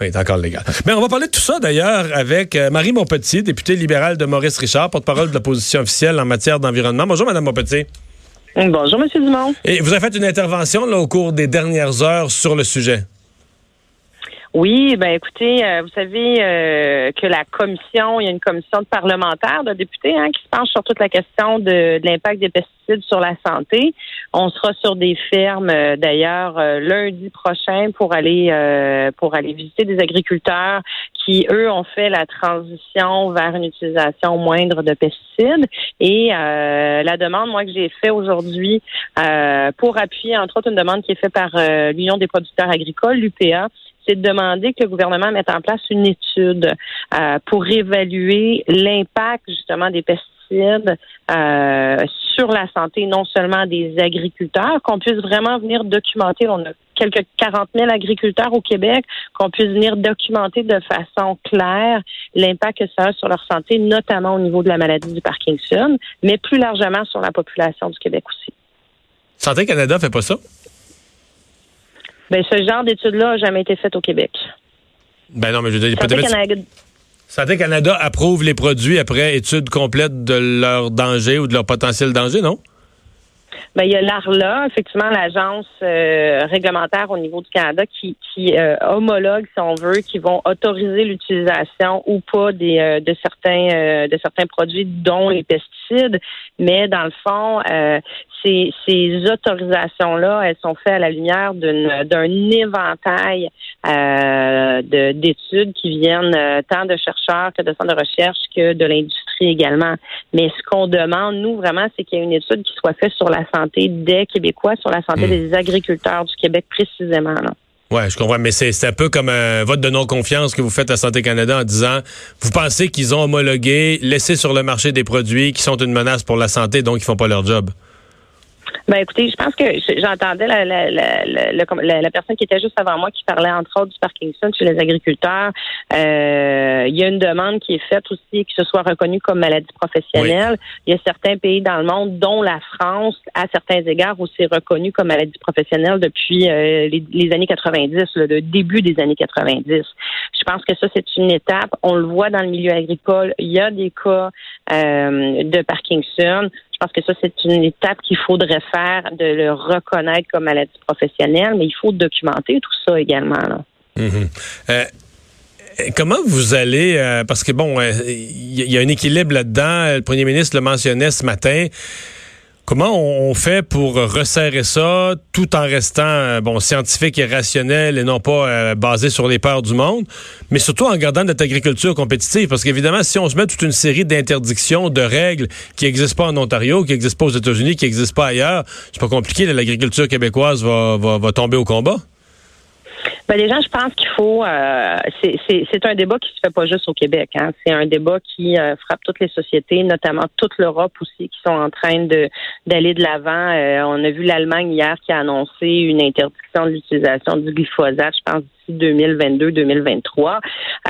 Oui, c'est encore légal. Mais on va parler de tout ça d'ailleurs avec euh, Marie Montpetit, députée libérale de Maurice Richard, porte-parole de l'opposition officielle en matière d'environnement. Bonjour, Madame Montpetit. Bonjour, M. Dumont. Et vous avez fait une intervention là, au cours des dernières heures sur le sujet. Oui, ben écoutez, euh, vous savez euh, que la commission, il y a une commission de parlementaires, de députés, hein, qui se penche sur toute la question de, de l'impact des pesticides sur la santé. On sera sur des fermes euh, d'ailleurs lundi prochain pour aller pour aller visiter des agriculteurs qui eux ont fait la transition vers une utilisation moindre de pesticides. Et la demande, moi que j'ai fait aujourd'hui pour appuyer entre autres une demande qui est faite par l'Union des producteurs agricoles, l'UPA c'est de demander que le gouvernement mette en place une étude euh, pour évaluer l'impact justement des pesticides euh, sur la santé non seulement des agriculteurs, qu'on puisse vraiment venir documenter. On a quelques 40 000 agriculteurs au Québec, qu'on puisse venir documenter de façon claire l'impact que ça a sur leur santé, notamment au niveau de la maladie du Parkinson, mais plus largement sur la population du Québec aussi. Santé Canada fait pas ça? Ben, ce genre d'études-là n'a jamais été fait au Québec. Ben non, mais je veux dire, Canada... Santé Canada approuve les produits après étude complète de leur danger ou de leur potentiel danger, non? Ben, il y a l'ARLA, effectivement, l'agence euh, réglementaire au niveau du Canada qui, qui euh, homologue, si on veut, qui vont autoriser l'utilisation ou pas des, euh, de certains de certains produits, dont les pesticides. Mais dans le fond, ces, ces autorisations-là, elles sont faites à la lumière d'un éventail d'études qui viennent tant de chercheurs que de centres de recherche que de l'industrie également. Mais ce qu'on demande, nous, vraiment, c'est qu'il y ait une étude qui soit faite sur la santé des Québécois, sur la santé hmm. des agriculteurs du Québec précisément. Là. Oui, je comprends, mais c'est un peu comme un vote de non-confiance que vous faites à Santé Canada en disant vous pensez qu'ils ont homologué, laissé sur le marché des produits qui sont une menace pour la santé, donc ils font pas leur job. Ben écoutez, je pense que j'entendais la, la, la, la, personne qui était juste avant moi qui parlait entre autres du Parkinson chez les agriculteurs. Euh, il y a une demande qui est faite aussi que ce soit reconnu comme maladie professionnelle. Il y a certains pays dans le monde, dont la France, à certains égards, aussi reconnu comme maladie professionnelle depuis euh, les, années 90, le début des années 90. Je pense que ça, c'est une étape. On le voit dans le milieu agricole. Il y a des cas euh, de Parkinson. Pense que ça, c'est une étape qu'il faudrait faire, de le reconnaître comme maladie professionnelle, mais il faut documenter tout ça également. Mhm. Euh, comment vous allez, euh, parce que bon, il y, a un équilibre là-dedans, le premier ministre le mentionnait ce matin, Comment on fait pour resserrer ça tout en restant euh, bon scientifique et rationnel et non pas euh, basé sur les peurs du monde, mais surtout en gardant notre agriculture compétitive? Parce qu'évidemment si on se met toute une série d'interdictions, de règles qui n'existent pas en Ontario, qui n'existent pas aux États-Unis, qui n'existent pas ailleurs, c'est pas compliqué, l'agriculture québécoise va, va tomber au combat. Ben, les je pense qu'il faut. Euh, c'est un débat qui se fait pas juste au Québec. Hein. C'est un débat qui euh, frappe toutes les sociétés, notamment toute l'Europe aussi, qui sont en train d'aller de l'avant. Euh, on a vu l'Allemagne hier qui a annoncé une interdiction de l'utilisation du glyphosate. Je pense 2022-2023.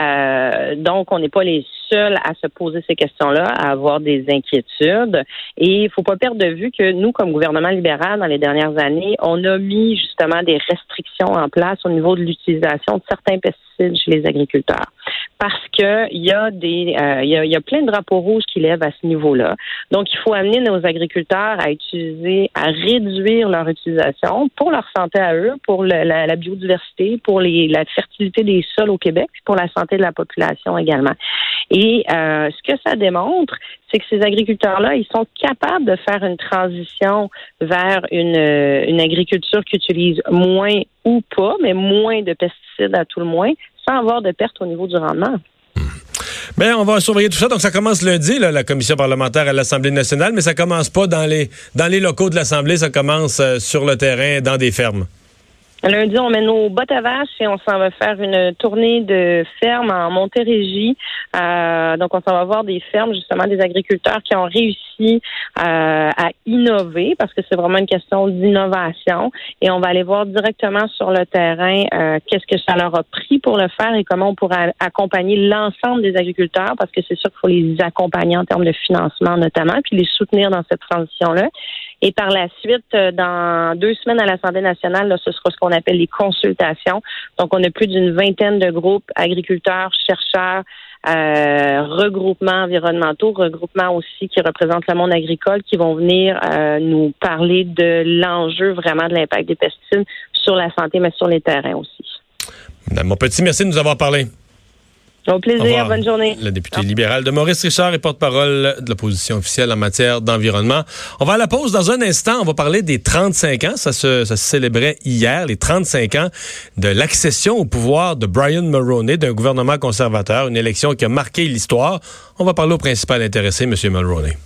Euh, donc, on n'est pas les seuls à se poser ces questions-là, à avoir des inquiétudes. Et il faut pas perdre de vue que nous, comme gouvernement libéral, dans les dernières années, on a mis justement des restrictions en place au niveau de l'utilisation de certains pesticides chez les agriculteurs parce que il y a des euh, il, y a, plein de drapeaux rouges qui lèvent à ce niveau-là. Donc il faut amener nos agriculteurs à utiliser, à réduire leur utilisation pour leur santé à eux, pour la, biodiversité, pour la fertilité des sols au Québec, pour la santé de la population également. Et euh, ce que ça démontre, c'est que ces agriculteurs-là, ils sont capables de faire une transition vers une agriculture qui utilise moins ou pas, mais moins de pesticides à tout le moins, avoir de perte au niveau du rendement. Bien, on va surveiller tout ça. Donc, ça commence lundi, la commission parlementaire à l'Assemblée nationale, mais ça commence pas dans les, dans les locaux de l'Assemblée, ça commence euh, sur le terrain, dans des fermes. Lundi, on met nos bottes à vache et on s'en va faire une tournée de fermes en Montérégie. Euh, donc, on s'en va voir des fermes, justement, des agriculteurs qui ont réussi euh, à innover parce que c'est vraiment une question d'innovation. Et on va aller voir directement sur le terrain euh, qu'est-ce que ça leur a pris pour le faire et comment on pourrait accompagner l'ensemble des agriculteurs parce que c'est sûr qu'il faut les accompagner en termes de financement notamment, puis les soutenir dans cette transition-là. Et par la suite, euh, dans deux semaines à l'Assemblée nationale, là, ce sera ce qu'on appelle les consultations. Donc, on a plus d'une vingtaine de groupes, agriculteurs, chercheurs, euh, regroupements environnementaux, regroupements aussi qui représentent le monde agricole, qui vont venir euh, nous parler de l'enjeu vraiment de l'impact des pesticides sur la santé, mais sur les terrains aussi. Madame Mon petit, merci de nous avoir parlé. Au plaisir, bonne journée. Le député libéral de Maurice Richard est porte-parole de l'opposition officielle en matière d'environnement. On va à la pause dans un instant. On va parler des 35 ans. Ça se, ça se célébrait hier, les 35 ans de l'accession au pouvoir de Brian Mulroney, d'un gouvernement conservateur, une élection qui a marqué l'histoire. On va parler au principal intéressé, M. Mulroney.